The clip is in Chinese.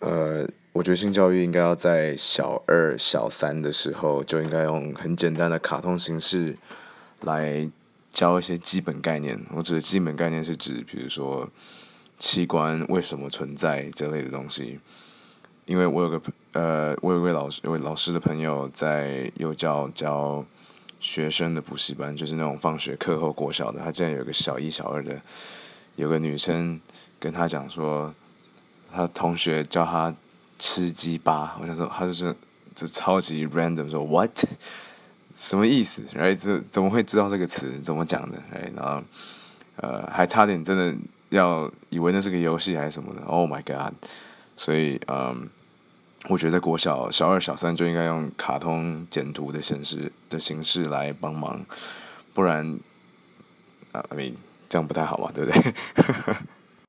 呃，我觉得性教育应该要在小二、小三的时候就应该用很简单的卡通形式来教一些基本概念。我指的基本概念是指，比如说器官为什么存在这类的东西。因为我有个呃，我有位老师，有位老师的朋友在幼教教学生的补习班，就是那种放学课后国小的。他竟然有个小一、小二的，有个女生跟他讲说。他同学叫他吃鸡巴，我想说他就是这超级 random 说 what 什么意思哎这怎么会知道这个词怎么讲的哎然后呃还差点真的要以为那是个游戏还是什么的？Oh my god！所以嗯，我觉得在国小小二小三就应该用卡通简图的形式的形式来帮忙，不然啊 I mean 这样不太好嘛，对不对？